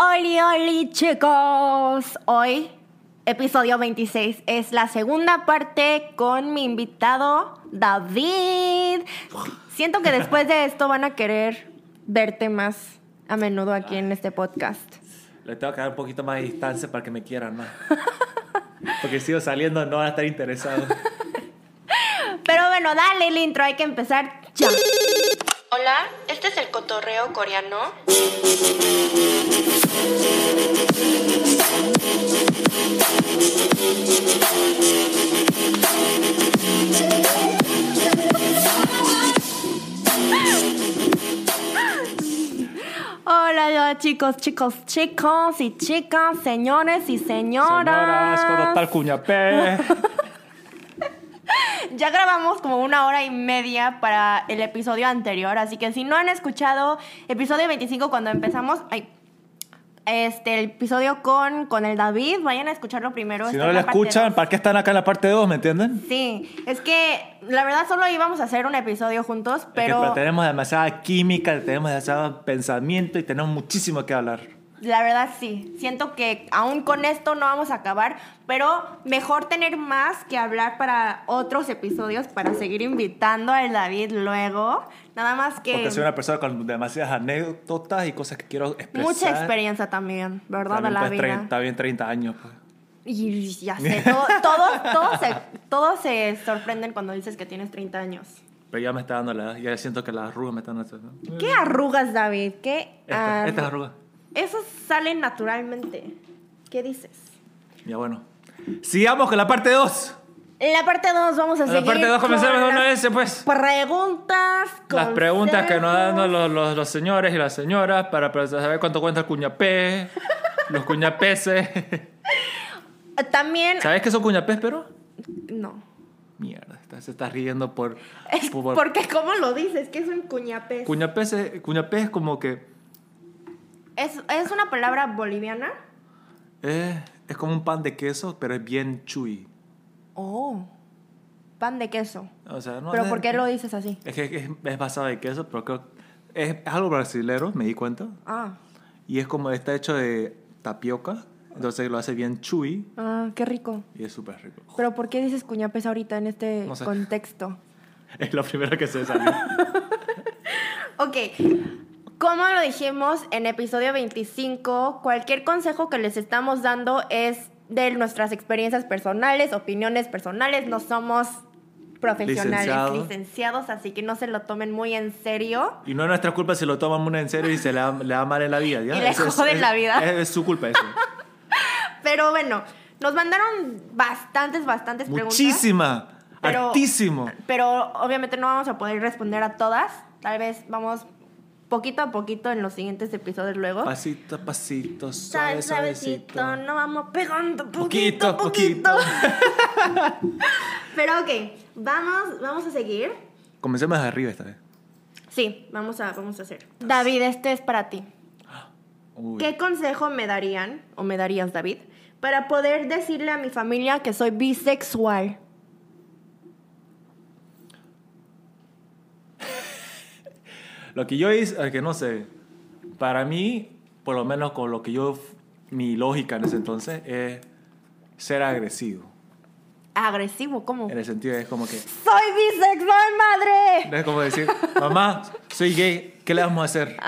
Oli, oli, chicos. Hoy, episodio 26, es la segunda parte con mi invitado, David. Siento que después de esto van a querer verte más a menudo aquí en este podcast. Le tengo que dar un poquito más de distancia para que me quieran más. Porque si sigo saliendo no van a estar interesados. Pero bueno, dale el intro, hay que empezar ya. Hola, este es el cotorreo coreano. Hola, chicos, chicos, chicos y chicas, señores y señoras. Señoras, ¿cómo está el cuñapé? Ya grabamos como una hora y media para el episodio anterior, así que si no han escuchado episodio 25 cuando empezamos, ay, este, el episodio con, con el David, vayan a escucharlo primero. Si no lo escuchan. ¿para qué están acá en la parte 2? ¿Me entienden? Sí, es que la verdad solo íbamos a hacer un episodio juntos, pero Es que tenemos demasiada química, tenemos demasiado pensamiento y tenemos muchísimo que hablar. la verdad sí, siento que aún con esto no vamos a acabar, pero mejor tener más que hablar para otros episodios para seguir invitando al David luego. Nada más que... Porque soy una persona con demasiadas anécdotas y cosas que quiero expresar. Mucha experiencia también, ¿verdad? También, de la pues, vida. 30, está bien 30 años. pues. Y ya sé, todo- todos, todos, se, todos se sorprenden cuando dices que tienes 30 años. Pero ya me está dando la edad. Ya siento que las arrugas me están haciendo. ¿Qué arrugas, David? ¿Qué Esta, arru- esta es arruga. Eso sale naturalmente. ¿Qué dices? Ya bueno. Sigamos con la parte 2. En la parte 2 vamos a En seguir la parte 2 comenzamos con una vez, pues. Preguntas, Las preguntas que nos dan los, los- los señores y las señoras para, para saber cuánto cuenta el cuñapé, los cuñapeses. También... ¿Sabes qué son cuñapés, pero? No. Mierda, está- se está riendo por... Es por- porque, ¿cómo lo dices? ¿Qué es un cuñapés? Cuñapés es, cuñapés es como que... ¿Es, ¿Es una palabra boliviana? eh, es como un pan de queso, pero es bien chewy. Oh. Pan de queso. O sea, no ¿Pero es- por qué lo dices así? Es que es, es basado de queso, pero creo... Es, es algo brasilero, me di cuenta. Ah. Y es como está hecho de tapioca, entonces lo hace bien chewy Ah, qué rico. y es súper rico. Pero ¿por qué dices cuñapés ahorita en este No sé. contexto? Es lo primero que se salió. Ok, como lo dijimos en episodio 25, cualquier consejo que les estamos dando es de nuestras experiencias personales, opiniones personales, no somos profesionales, Licenciados. licenciados, así que no se lo tomen muy en serio. Y no es nuestra culpa si lo toman muy en serio y se le da, le da mal en la vida. ¿ya? Y le Eso joden es- la vida. Es, es su culpa eso. Pero bueno, nos mandaron bastantes, bastantes preguntas. Muchísima. Altísimo. Pero obviamente no vamos a poder responder a todas. Tal vez vamos poquito a poquito en los siguientes episodios luego. Pasito a pasito, Suave, suave, suavecito. suavecito, no vamos pegando Poquito poquito, a poquito. Pero ok, vamos, vamos a seguir. Comencemos de arriba esta vez. Sí, vamos a, vamos a hacer. David, este es para ti. Uy. ¿Qué consejo me darían, o me darías, David, para poder decirle a mi familia que soy bisexual? Lo que yo hice, que no sé, para mí, por lo menos con lo que yo, mi lógica en ese entonces, es ser agresivo. Agresivo, ¿cómo? En el sentido es como que, ¡Soy bisexual, madre! es como decir, mamá, soy gay, ¿qué le vamos a hacer?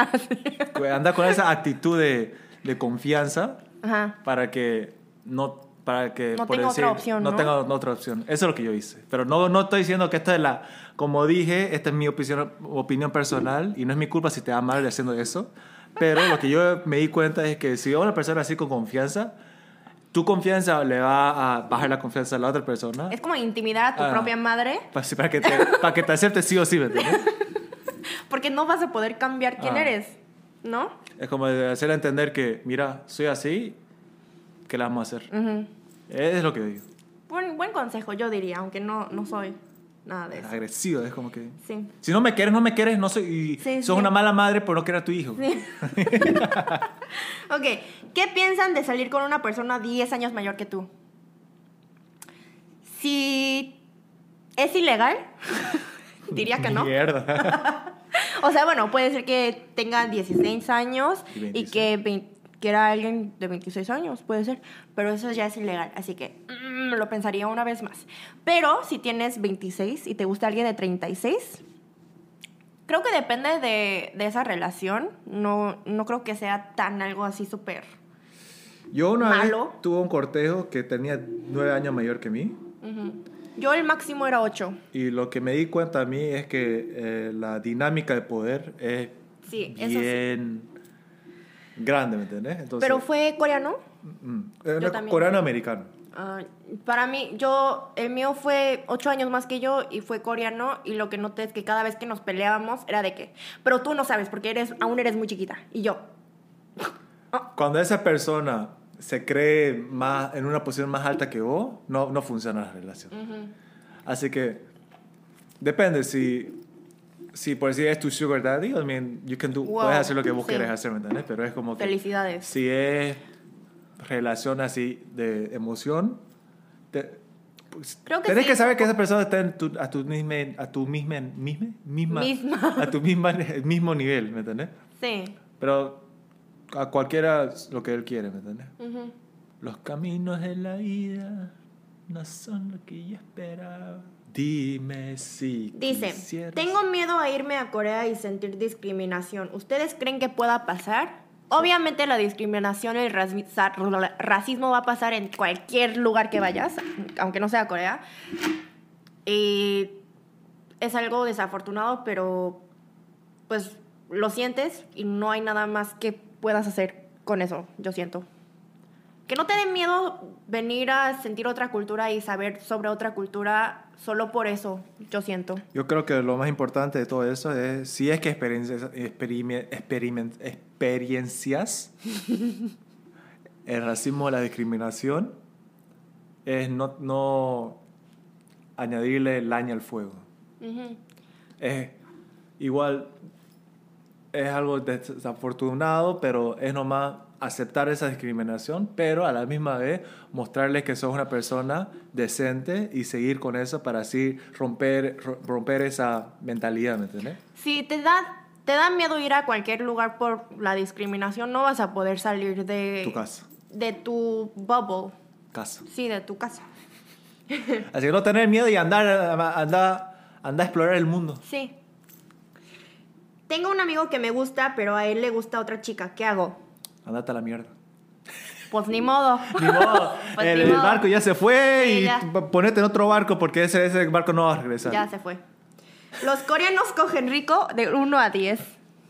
Ah, Anda con esa actitud de, de confianza Ajá. para que no para que No por tenga otra opción, ¿no? tenga otra opción eso es lo que yo hice pero no no estoy diciendo que esta es la como dije esta es mi opinión opinión personal y no es mi culpa si te da mal haciendo eso pero lo que yo me di cuenta es que si a una persona así con confianza tu confianza le va a bajar la confianza a la otra persona Es como intimidar a tu Ah. propia madre, para, para que te para que te acepte sí o sí ¿me entiendes? porque no vas a poder cambiar quién Ah. eres, ¿no? es como de hacerle entender que mira soy así ¿qué le vamos a hacer? Ujú. Es lo que digo. Buen, buen consejo, yo diría, aunque no, no soy nada de eso. Agresiva, es como que. Sí. Si no me quieres, no me quieres, no soy. Y sos una mala madre por no querer a tu hijo. Sí. ok, ¿qué piensan de salir con una persona 10 años mayor que tú? Si es ilegal, diría que no. Mierda. o sea, bueno, puede ser que tenga 16 años y, que que era alguien de 26 años, puede ser, pero eso ya es ilegal, así que mm, lo pensaría una vez más. Pero si tienes 26 y te gusta alguien de 36, creo que depende de, de esa relación, no, no creo que sea tan algo así súper Yo una malo. vez tuve un cortejo que tenía 9 años mayor que mí. Yo el máximo era 8. Y lo que me di cuenta a mí es que eh, la dinámica de poder es bien grande, ¿me entiendes? Entonces, Pero fue coreano. mm, eh, Yo también. coreano-americano. Ah, para mí, yo, el mío fue ocho años más que yo y fue coreano y lo que noté es que cada vez que nos peleábamos era de que, pero tú no sabes porque eres, aún eres muy chiquita y yo, Cuando esa persona se cree más, en una posición más alta que vos, no, no funciona la relación. Así que depende si, si por decir es tu sugar daddy, I mean, you can do, Wow, puedes hacer lo que vos sí. querés hacer, ¿me entiendes? Pero es como que felicidades. si es relación así de emoción, te- pues, Creo que tenés sí. que saber que esa persona está en tu- a tu misma, a tu misma, misma, misma, Misma. a tu misma, mismo nivel, ¿me entiendes? Sí. Pero a cualquiera lo que él quiere, ¿me entiendes? Ujú. Los caminos de la vida no son lo que yo esperaba. Dime si Dice, quisieras- tengo miedo a irme a Corea y sentir discriminación. ¿Ustedes creen que pueda pasar? Obviamente la discriminación y el racismo va a pasar en cualquier lugar que vayas, aunque no sea Corea. Y es algo desafortunado, pero pues lo sientes y no hay nada más que puedas hacer con eso, yo siento. Que no te dé miedo venir a sentir otra cultura y saber sobre otra cultura solo por eso, yo siento. Yo creo que lo más importante de todo eso es si es que experiencias, experime- experimen- experiencias el racismo, la discriminación, es no, no añadirle laña al fuego. Es igual es algo desafortunado, pero es nomás aceptar esa discriminación, pero a la misma vez mostrarles que sos una persona decente y seguir con eso para así romper, ro- romper esa mentalidad, ¿me entiendes? Si te da, te da miedo ir a cualquier lugar por la discriminación, no vas a poder salir de Tu casa. de tu bubble. Casa. Sí, de tu casa. Así que no tener miedo y andar, andar, andar a explorar el mundo. Sí. Tengo un amigo que me gusta, pero a él le gusta otra chica. ¿Qué hago? Andate a la mierda. Pues ni modo. Ni modo, Pues el, ni el modo. barco ya se fue Sí, y ya. ponete en otro barco porque ese, ese barco no va a regresar. Ya se fue. Los coreanos cogen rico de 1 a 10.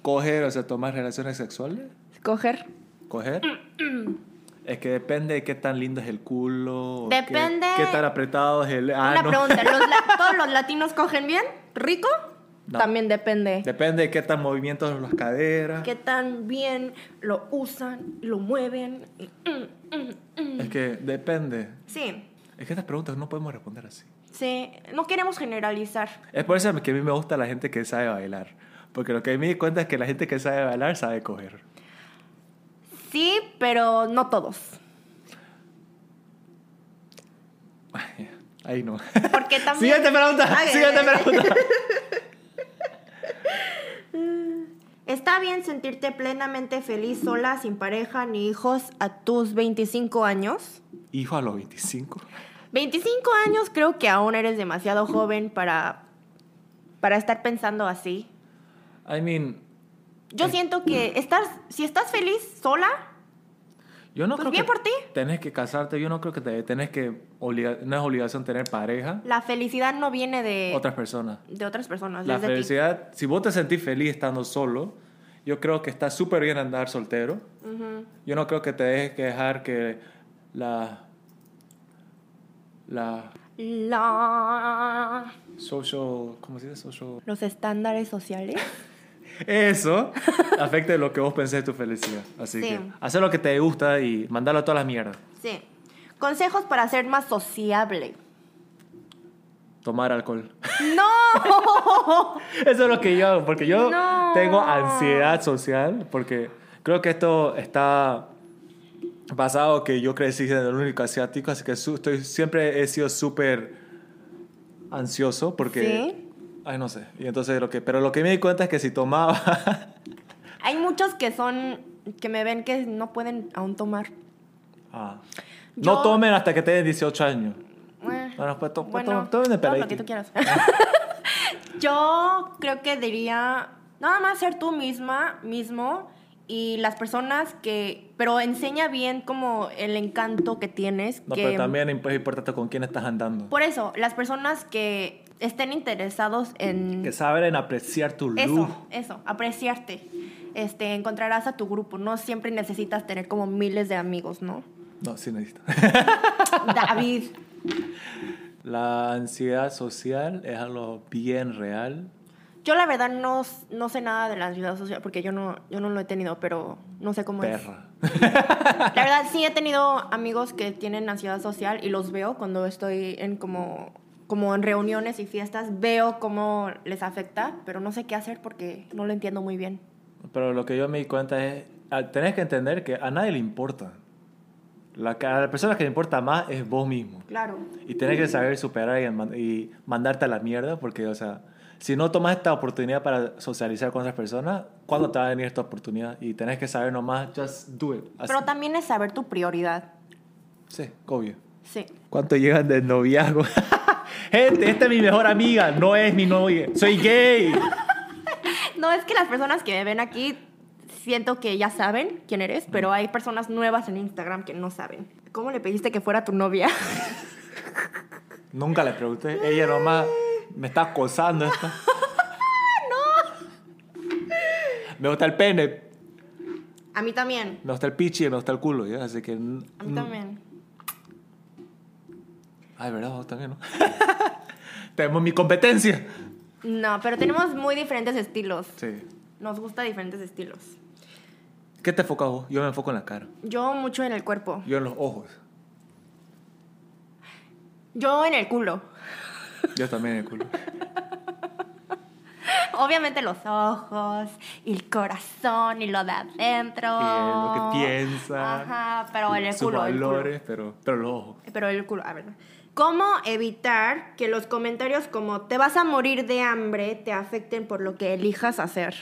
Coger, o sea, tomar relaciones sexuales. Coger. ¿Coger? es que depende de qué tan lindo es el culo. Depende- Qué, qué tan apretado es el Una ano. pregunta, ¿los la- ¿todos los latinos cogen bien? ¿Rico? No. También depende. Depende de qué tan movimientos las caderas. qué tan bien lo usan, lo mueven. mm, mm, mm. Es que depende. Sí, Es que estas preguntas no podemos responder así. sí, no queremos generalizar. Es por eso que a mí me gusta la gente que sabe bailar. Porque lo que me di cuenta es que la gente que sabe bailar sabe coger. Sí, pero no todos. Ahí no. Porque también... Siguiente pregunta. Siguiente pregunta. ¿Está bien sentirte plenamente feliz sola, sin pareja ni hijos a tus 25 años? Hijo a los 25. 25 años creo que aún eres demasiado joven para, para estar pensando así. I mean, Yo siento que estás, si estás feliz sola, yo no Pues creo bien que por ti. tenés que casarte. Yo no creo que te, tenés que obliga- no es obligación tener pareja. la felicidad no viene de Otras personas. de otras personas, La de ti. felicidad, si vos te sentís feliz estando solo, yo creo que está súper bien andar soltero. Ujú. Yo no creo que te dejes que dejar que la la La- social, ¿cómo se dice? Social los estándares sociales. Eso afecte lo que vos pensés de tu felicidad. Así Sí. que hacer lo que te gusta y mandarlo a todas las mierdas. Sí. Consejos para ser más sociable. Tomar alcohol. ¡No! Eso es lo que yo hago, porque yo No. tengo ansiedad social, porque creo que esto está basado que yo crecí en el único asiático, así que estoy, siempre he sido súper ansioso, porque... ¿Sí? Ay, no sé. Y entonces lo que... Pero lo que me di cuenta es que si tomaba... Hay muchos que son que me ven que no pueden aún tomar. Ah. Yo- No tomen hasta que tengan 18 años. Eh, Bueno, pues, to- pues, bueno, to- tomen de todo lo que tú quieras. Yo creo que diría nada más ser tú misma, mismo y las personas que, pero enseña bien como el encanto que tienes. No, que, pero también es importante con quién estás andando. Por eso, las personas que estén interesados en Que saben apreciar tu luz. eso, eso, apreciarte, este, encontrarás a tu grupo. No siempre necesitas tener como miles de amigos, ¿no? No, sí necesito. David, La ansiedad social es algo bien real. yo la verdad no, no sé nada de la ansiedad social porque yo no, yo no lo he tenido, pero no sé cómo es. Perra. La verdad, sí he tenido amigos que tienen ansiedad social y los veo cuando estoy en como, como en reuniones y fiestas, veo cómo les afecta, pero no sé qué hacer porque no lo entiendo muy bien. Pero lo que yo me di cuenta es, tenés que entender que a nadie le importa. La, a la persona que le importa más es vos mismo. Claro. Y tenés que saber superar y, y mandarte a la mierda porque, o sea, si no tomas esta oportunidad para socializar con otras personas, ¿cuándo te va a venir esta oportunidad? Y tenés que saber nomás, just do it. Así. Pero también es saber tu prioridad. Sí, obvio. Sí. ¿Cuánto llegan de noviazgo? Gente, esta es mi mejor amiga, no es mi novia. Soy gay. No, es que las personas que me ven aquí siento que ya saben quién eres, pero hay personas nuevas en Instagram que no saben. ¿Cómo le pediste que fuera tu novia? Nunca le pregunté. Ella nomás me está acosando esta. no. Me gusta el pene, A mí también. me gusta el pichi y me gusta el culo, ¿ya? Así que... A mí también. Ay, ¿verdad? Vos también, ¿no? Tenemos mi competencia. No, pero tenemos muy diferentes estilos. Sí. Nos gusta diferentes estilos. ¿Qué te enfocas vos? Yo me enfoco en la cara. Yo mucho en el cuerpo. Yo en los ojos. Yo en el culo. Yo también en el culo. Obviamente los ojos y el corazón y lo de adentro. Y lo que piensa. Ajá, pero en el Sus culo. el culo. valores, pero, pero los ojos. Pero el culo, a ver. ¿Cómo evitar que los comentarios como te vas a morir de hambre te afecten por lo que elijas hacer?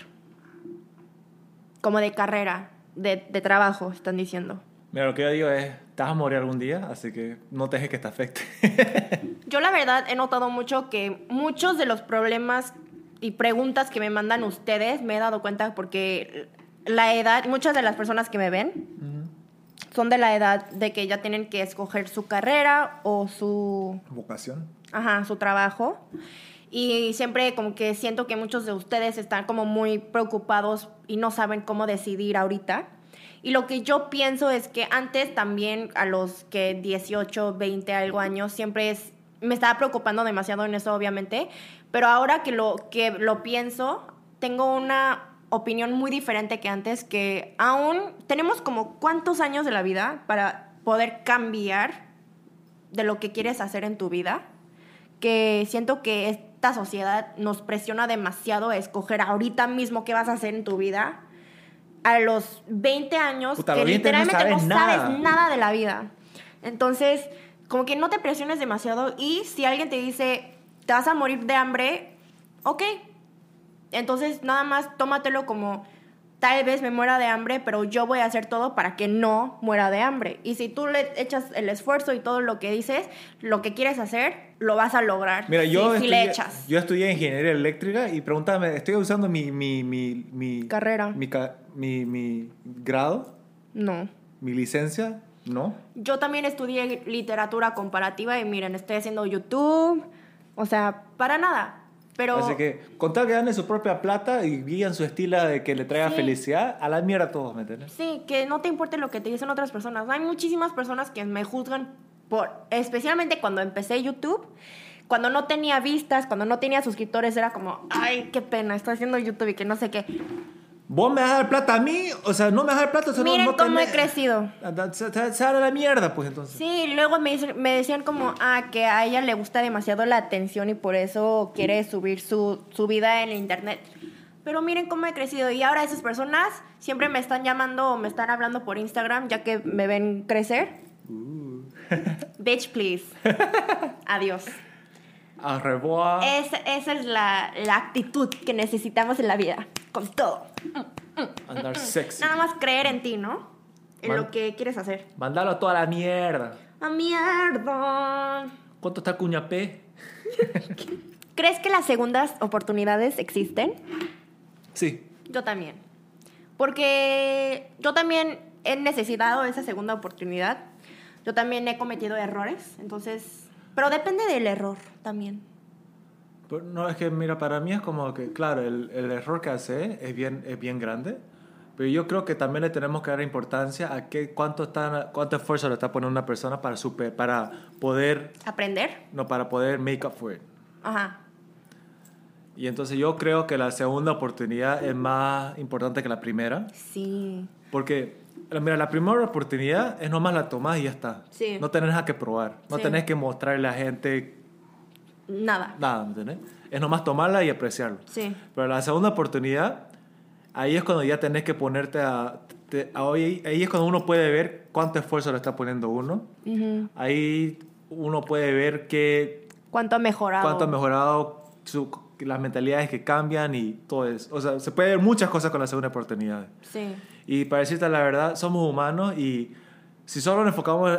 Como de carrera, de, de trabajo, están diciendo. Mira, lo que yo digo es, te vas a morir algún día, así que no te dejes que te afecte. Yo la verdad he notado mucho que muchos de los problemas y preguntas que me mandan ustedes me he dado cuenta porque la edad, muchas de las personas que me ven son de la edad de que ya tienen que escoger su carrera o su Vocación. ajá, su trabajo. Y siempre como que siento que muchos de ustedes están como muy preocupados y no saben cómo decidir ahorita. Y lo que yo pienso es que antes también a los que 18, 20, algo años, siempre es, me estaba preocupando demasiado en eso, obviamente. Pero ahora que lo, que lo pienso, tengo una opinión muy diferente que antes, que aún tenemos como cuántos años de la vida para poder cambiar de lo que quieres hacer en tu vida que siento que esta sociedad nos presiona demasiado a escoger ahorita mismo qué vas a hacer en tu vida a los 20 años Puta, que los 20 no literalmente no sabes sabes, nada. nada de la vida. Entonces, como que no te presiones demasiado y si alguien te dice, te vas a morir de hambre, ok. Entonces, nada más tómatelo como, tal vez me muera de hambre, pero yo voy a hacer todo para que no muera de hambre. Y si tú le echas el esfuerzo y todo lo que dices, lo que quieres hacer, lo vas a lograr. Mira, yo, si, si estudié, le echas. yo estudié ingeniería eléctrica y pregúntame, ¿estoy usando mi, mi, mi, mi Carrera. Mi, mi, mi grado? No. ¿Mi licencia? No. Yo también estudié literatura comparativa y miren, estoy haciendo YouTube. O sea, para nada. Pero Así que, con tal que ganen su propia plata y guían su estilo de que le traiga Sí. felicidad, a la mierda todos, ¿me entiendes? sí, que no te importe lo que te dicen otras personas. Hay muchísimas personas que me juzgan por, especialmente cuando empecé YouTube. Cuando no tenía vistas, cuando no tenía suscriptores, era como, ay, qué pena, estoy haciendo YouTube y que no sé qué. ¿Vos me vas a dar plata a mí? O sea, no me vas a dar plata, o sea, no- Miren no cómo he tenés- crecido. Ah, Se, a la mierda, pues entonces. Sí, luego me, me decían como, ah, que a ella le gusta demasiado la atención y por eso quiere subir su, su vida en internet. Pero miren cómo he crecido y ahora esas personas siempre me están llamando o me están hablando por Instagram ya que me ven crecer. Uh. Bitch, please. Adiós. Au revoir. Esa, esa es la, la actitud que necesitamos en la vida. Con todo. Andar sexy. Nada más creer en ti, ¿no? En Man- lo que quieres hacer. Mandarlo a toda la mierda. ¡A mierda! ¿Cuánto está Cuñapé? ¿Crees que las segundas oportunidades existen? Sí. Yo también. Porque yo también he necesitado esa segunda oportunidad. Yo también he cometido errores. Entonces. Pero depende del error también. Pero no, es que mira, para mí es como que, claro, el, el error que hace es bien, es bien grande, pero yo creo que también le tenemos que dar importancia a qué, cuánto, está, cuánto esfuerzo le está poniendo una persona para, super, para poder, Aprender. no, para poder make up for it. Ajá. Y entonces yo creo que la segunda oportunidad es más importante que la primera, Sí. porque, mira, la primera oportunidad es nomás la tomás y ya está. Sí. No tenés nada que probar, no Sí. tenés que mostrarle a la gente Nada. nada, ¿me entendés? Es nomás tomarla y apreciarlo. Sí. Pero la segunda oportunidad, ahí es cuando ya tenés que ponerte a... te- a- ahí, ahí es cuando uno puede ver cuánto esfuerzo le está poniendo uno. Ujú. Ahí uno puede ver qué, ¿Cuánto ha mejorado? cuánto ha mejorado su- las mentalidades que cambian y todo eso. O sea, se puede ver muchas cosas con la segunda oportunidad. Sí. Y para decirte la verdad, somos humanos y si solo nos enfocamos,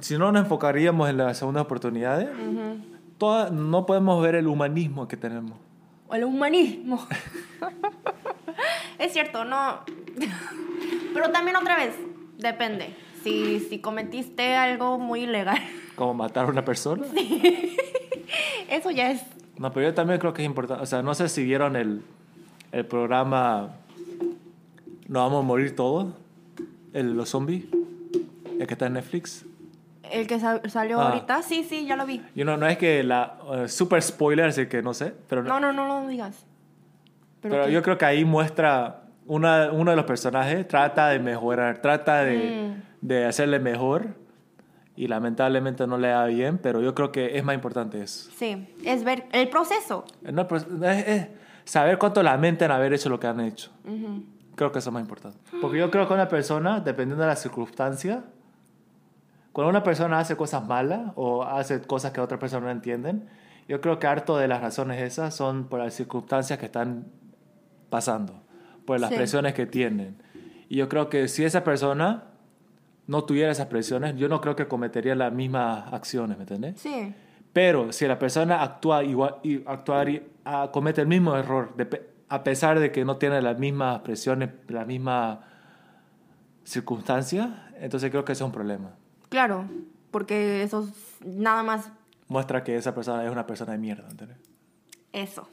si no nos enfocaríamos en las segundas oportunidades, Ujú. Toda- no podemos ver el humanismo que tenemos. O el humanismo. es cierto, no. Pero también otra vez, depende. Si, si cometiste algo muy ilegal, Como matar a una persona. eso ya es. No, pero yo también creo que es importante. O sea, no sé si vieron el, el programa No vamos a morir todos. El, los zombies. El que está en Netflix. El que sa- salió Ah. ahorita, sí, sí, ya lo vi. Y no, no es que la. eh, super spoiler, así que no sé. Pero, No, no, no lo digas. pero qué? yo creo que ahí muestra. Una, uno de los personajes trata de mejorar, trata de, Mm. de hacerle mejor. Y lamentablemente no le da bien, pero yo creo que es más importante eso. Sí, es ver el proceso. No, pues, es, es saber cuánto lamentan haber hecho lo que han hecho. Creo que eso es más importante. Porque yo creo que una persona, dependiendo de la circunstancia, cuando una persona hace cosas malas o hace cosas que otras personas no entienden, yo creo que harto de las razones esas son por las circunstancias que están pasando, por las Sí. presiones que tienen. Y yo creo que si esa persona no tuviera esas presiones, yo no creo que cometería las mismas acciones, ¿me entiendes? Sí, Pero si la persona actúa igual y actuar, ah, comete el mismo error, de a pesar de que no tiene las mismas presiones, las mismas circunstancias, entonces creo que eso es un problema. Claro, porque eso es nada más Muestra que esa persona es una persona de mierda, ¿entiendes? Eso.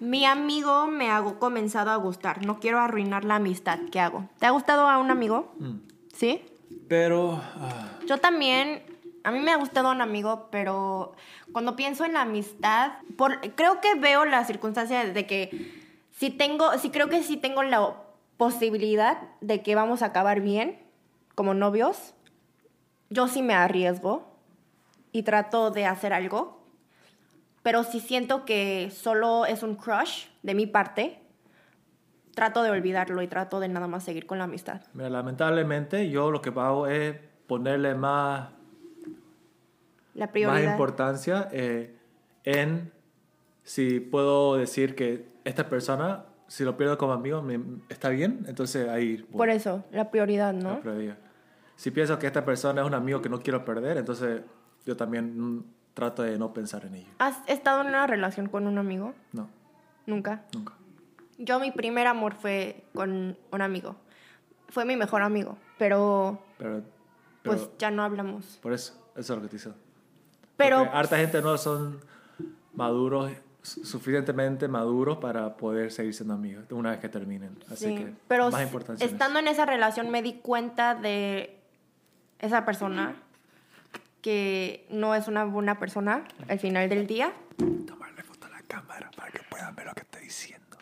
Mi amigo me ha comenzado a gustar. No quiero arruinar la amistad que hago. ¿Te ha gustado a un amigo? Mm. ¿Sí? Pero ah, Yo también. A mí me ha gustado un amigo, pero cuando pienso en la amistad, por, creo que veo la circunstancia de que si tengo, si creo que sí tengo la posibilidad de que vamos a acabar bien como novios, yo sí me arriesgo y trato de hacer algo. Pero si siento que solo es un crush de mi parte, trato de olvidarlo y trato de nada más seguir con la amistad. mira, lamentablemente yo lo que hago es ponerle más, La más prioridad. importancia eh, en si puedo decir que esta persona, si lo pierdo como amigo, me- está bien, entonces ahí... voy. Por eso, la prioridad, La ¿no? prioridad. Si pienso que esta persona es un amigo que no quiero perder, entonces yo también mm, trato de no pensar en ello. ¿Has estado en una relación con un amigo? No, Nunca. nunca. Yo mi primer amor fue con un amigo. Fue mi mejor amigo, pero Pero, pero pues ya no hablamos. por eso, eso es lo que te dice. Pero Porque harta gente no son maduros, su- suficientemente maduros para poder seguir siendo amigos una vez que terminen. Así sí, que pero más importancia. estando en esa relación me di cuenta de esa persona que no es una buena persona al final del día. Tomarle foto a la cámara para que puedan ver lo que estoy diciendo.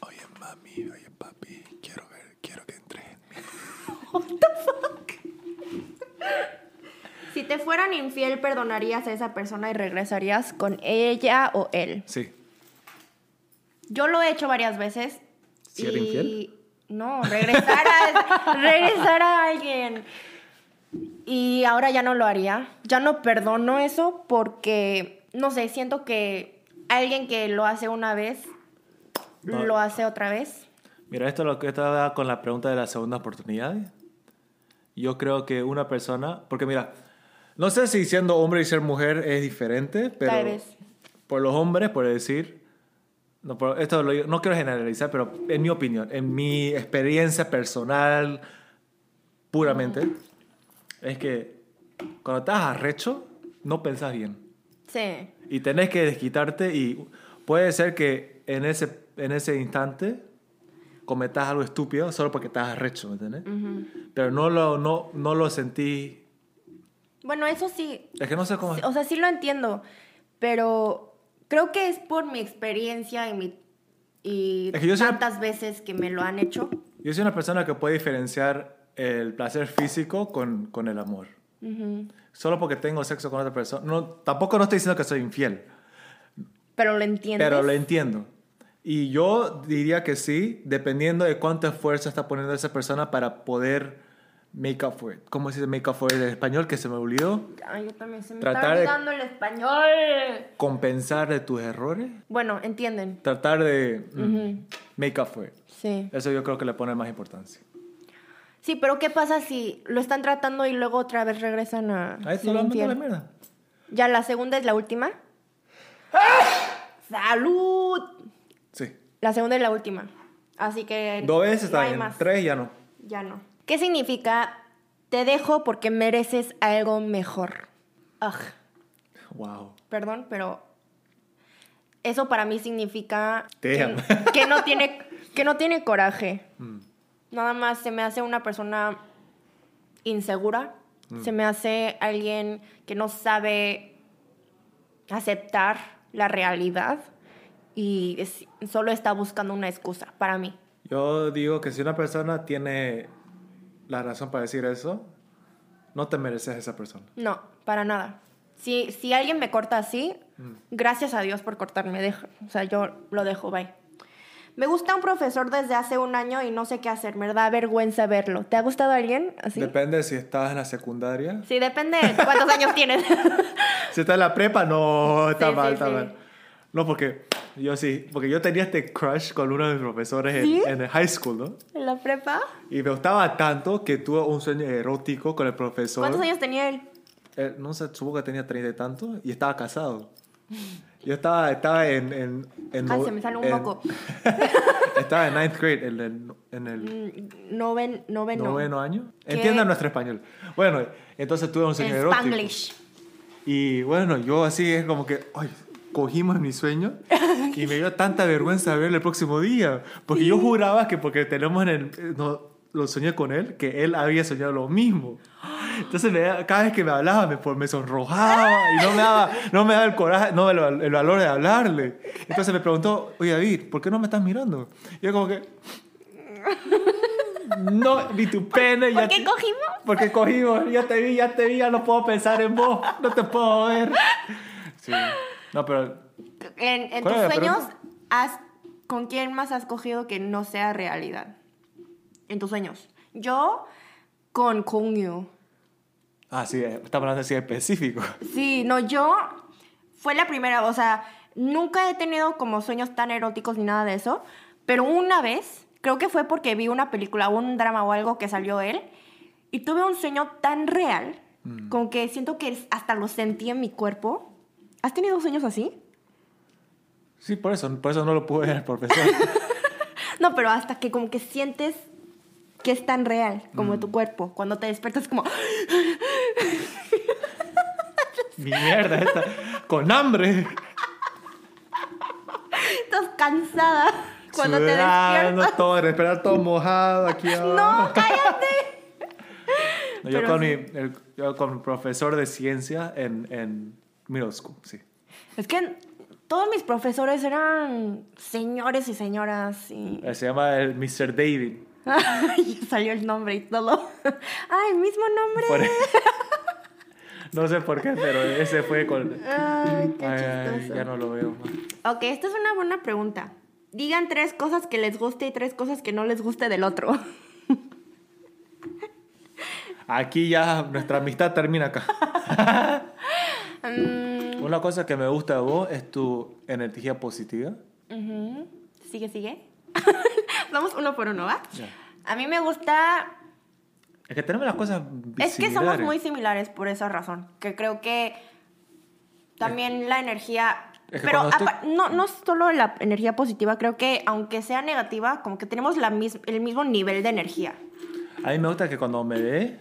Oye, mami, oye, papi, quiero ver, quiero que entres en mí. Si te fueran infiel, ¿perdonarías a esa persona y regresarías con ella o él? Sí. Yo lo he hecho varias veces. ¿Si era infiel? No, regresar a, regresar a alguien. Y ahora ya no lo haría. Ya no perdono eso porque, no sé, siento que alguien que lo hace una vez, No. lo hace otra vez. Mira, esto es lo que estaba con la pregunta de la segunda oportunidad. Yo creo que una persona, porque mira, no sé si siendo hombre y ser mujer es diferente, pero Tal vez. por los hombres, por decir, no, por- esto lo digo- no quiero generalizar, pero en mi opinión, en mi experiencia personal, puramente, es que cuando estás arrecho, no pensás bien. Sí. Y tenés que desquitarte y puede ser que en ese, en ese instante cometas algo estúpido solo porque estás arrecho, ¿me entiendes? Pero no lo, no, no lo sentí... Bueno, eso sí, Es que no sé cómo... o sea, sí lo entiendo, pero creo que es por mi experiencia y, mi, y Es que soy una- tantas veces que me lo han hecho. Yo soy una persona que puede diferenciar el placer físico con, con el amor. Ujú. Solo porque tengo sexo con otra persona. No, tampoco no estoy diciendo que soy infiel, Pero lo entiendes. pero lo entiendo. Y yo diría que sí, dependiendo de cuánto esfuerzo está poniendo esa persona para poder make up for it. ¿Cómo se dice make up for it en español? Que se me olvidó. Ay, yo también se me Tratar de- está olvidando el español. Compensar de tus errores. Bueno, entienden. Tratar de mm, make up for it. Sí. Eso yo creo que le pone más importancia. Sí, pero ¿qué pasa si lo están tratando y luego otra vez regresan a Ahí infiel? la mierda. Ya la segunda es la última. ¡Salud! Sí. La segunda es la última. Así que. Dos veces no está bien. más. Tres ya no. Ya no. ¿Qué significa te dejo porque mereces algo mejor? Ugh, Wow. perdón, pero eso para mí significa que, que no tiene que no tiene coraje. Mm. Nada más se me hace una persona insegura. Mm. Se me hace alguien que no sabe aceptar la realidad y es- solo está buscando una excusa para mí. Yo digo que si una persona tiene la razón para decir eso, no te mereces a esa persona. No, para nada. Si, si alguien me corta así, Mm. gracias a Dios por cortarme. Deja, o sea, yo lo dejo, bye. Me gusta un profesor desde hace un año y no sé qué hacer. Me da vergüenza verlo. ¿Te ha gustado alguien así? Depende si estás en la secundaria. sí, depende de cuántos años tienes. Si estás en la prepa, no, está Sí, mal, sí, está sí. mal. No, porque yo sí, porque yo tenía este crush con uno de mis profesores en, ¿Sí? en el high school, ¿no? ¿En la prepa? Y me gustaba tanto que tuve un sueño erótico con el profesor. ¿Cuántos años tenía él? Eh, no sé, supongo que tenía treinta y tanto y estaba casado. Yo estaba, estaba en... en, en Ay, no- se me sale un moco. estaba en ninth grade, en el, en el Mm, Noven, noveno. noveno año. Nuestro español. Bueno, entonces tuve un sueño En erótico. Spanglish. Y bueno, yo así es como que, ay, cogimos mi sueño y me dio tanta vergüenza verle el próximo día. Porque yo juraba que porque tenemos en el... eh, No, lo soñé con él, que él había soñado lo mismo. Entonces me da- cada vez que me hablaba me, pues, me sonrojaba y no me daba, no me daba el coraje, no el, el valor de hablarle. Entonces me preguntó, oye David, ¿por qué no me estás mirando? Y yo como que... No, vi tu pene. ¿Por ya qué te- cogimos? porque cogimos, ya te vi, ya te vi, ya no puedo pensar en vos, no te puedo ver. Sí. No, pero En, en ¿Cuál tus sueños, has, ¿con quién más has cogido que no sea realidad? En tus sueños. Yo con Kongyu. Ah, sí, estamos hablando así específico. Sí, no, yo fue la primera, o sea, nunca he tenido como sueños tan eróticos ni nada de eso, pero una vez, creo que fue porque vi una película o un drama o algo que salió él, y tuve un sueño tan real, como que siento que hasta lo sentí en mi cuerpo. ¿Has tenido sueños así? Sí, por eso, por eso no lo pude ver profesor. No, pero hasta que como que sientes que es tan real como tu cuerpo. Cuando te despiertas como... Mi mierda esta, con hambre. Estás cansada cuando te despiertas. todo, respirar todo mojado aquí abajo. No, cállate. No, yo, con mi, el- yo con mi profesor de ciencia en, en middle school, sí. Es que todos mis profesores eran señores y señoras y... Eh, Se llama el Mr. David. Salió el nombre y todo. Ay, mismo nombre. Por- no sé por qué, pero ese fue con... Ay, qué Ay, ya no lo veo. Ok, esta es una buena pregunta. Digan tres cosas que les guste y tres cosas que no les guste del otro. Aquí ya nuestra amistad termina acá. Una cosa que me gusta de vos es tu energía positiva. Ujú. Sigue, sigue. Vamos uno por uno, ¿va? Ya. A mí me gusta Es que tenemos las cosas Es que somos muy similares por esa razón. Que creo que también la energía. Es que pero estoy- no, no solo la energía positiva, creo que aunque sea negativa, como que tenemos la mis- el mismo nivel de energía. A mí me gusta que cuando me ve,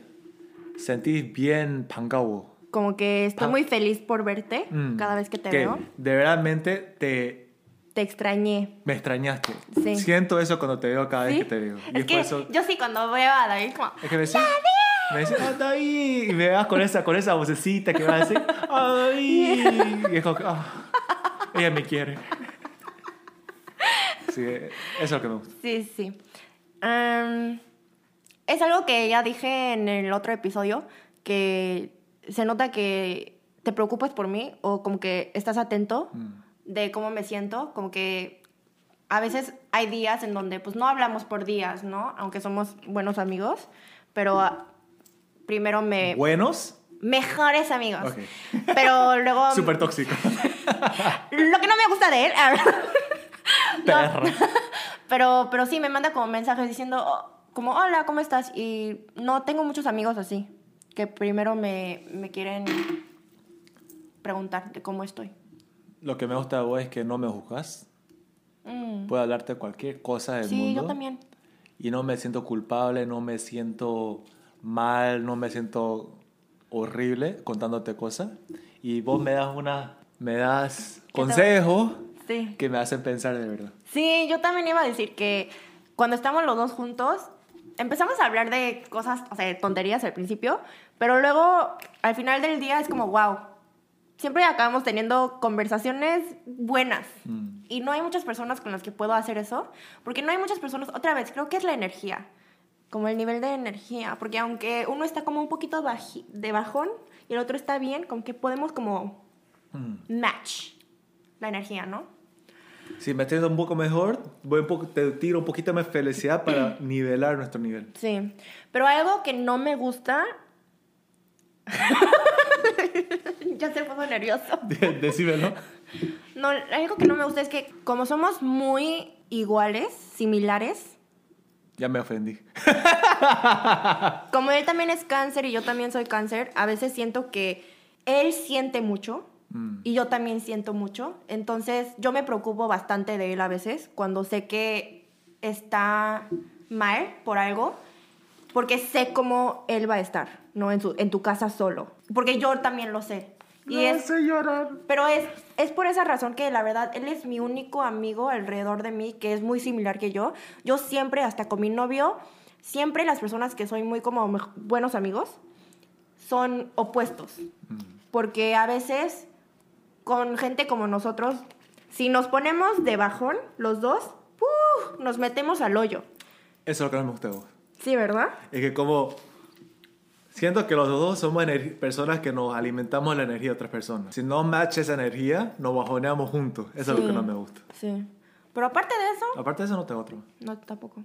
sentís bien pangao. Como que estoy Pa- muy feliz por verte Mm. cada vez que te que veo. De verdadmente te Te extrañé. me extrañaste. Sí. Siento eso cuando te veo cada ¿Sí? vez que te veo. Y Es que eso- yo sí, cuando veo a David, como. Es que me decís, me decís, ¡ah, David! Y me vas con esa, con esa vocecita que va a decir, ¡ah, David! Y es como que, ah, ella me quiere. Sí, eso es lo que me gusta. Sí, sí. Es algo que ya dije en el otro episodio, que se nota que te preocupas por mí o como que estás atento de cómo me siento, como que a veces hay días en donde pues no hablamos por días, ¿no? Aunque somos buenos amigos, pero ah, primero me... ¿Buenos? Mejores amigos. Ok. Pero luego... Súper tóxico. Lo que no me gusta de él... Perra. Pero, pero sí, me manda como mensajes diciendo, oh, como, hola, ¿cómo estás? Y no tengo muchos amigos así, que primero me, me quieren preguntar de cómo estoy. Lo que me gusta de vos es que no me juzgas. Mm. Puedo hablarte de cualquier cosa del Sí, mundo. yo también. Y no me siento culpable, no me siento mal, no me siento horrible contándote cosas. Y vos me das una, me das ¿Qué te- consejos Sí. que me hacen pensar de verdad. Sí, yo también iba a decir que cuando estamos los dos juntos, empezamos a hablar de cosas, o sea, de tonterías al principio, pero luego al final del día es como, wow, siempre acabamos teniendo conversaciones buenas. Mm. Y no hay muchas personas con las que puedo hacer eso, porque no hay muchas personas, otra vez, creo que es la energía, como el nivel de energía, porque aunque uno está como un poquito baji- de bajón y el otro está bien, como que podemos como Mm. match la energía, ¿no? Si me siento un poco mejor, voy un poco, te tiro un poquito más felicidad para nivelar nuestro nivel. Sí, pero algo que no me gusta. ya se puso nervioso. Decímelo. No, algo que no me gusta es que, como somos muy iguales, similares, Ya me ofendí. como él también es cáncer y yo también soy cáncer, a veces siento que él siente mucho Mm. y yo también siento mucho. Entonces, yo me preocupo bastante de él a veces cuando sé que está mal por algo, porque sé cómo él va a estar, ¿no? En, su, en tu casa solo. Porque yo también lo sé. Y es, sé llorar. pero es, es por esa razón que la verdad, él es mi único amigo alrededor de mí, que es muy similar que yo. Yo siempre, hasta con mi novio, siempre las personas que soy muy como buenos amigos, son opuestos. Porque a veces, con gente como nosotros, si nos ponemos de bajón, los dos, ¡puf! nos metemos al hoyo. Eso es lo que no me gusta vos. Sí, ¿verdad? Es que como... Siento que los dos somos personas que nos alimentamos la energía de otras personas. Si no match esa energía, nos bajoneamos juntos. Eso es lo que Sí. no me gusta. Sí. Pero aparte de eso, Aparte de eso, no tengo otro. no, tampoco.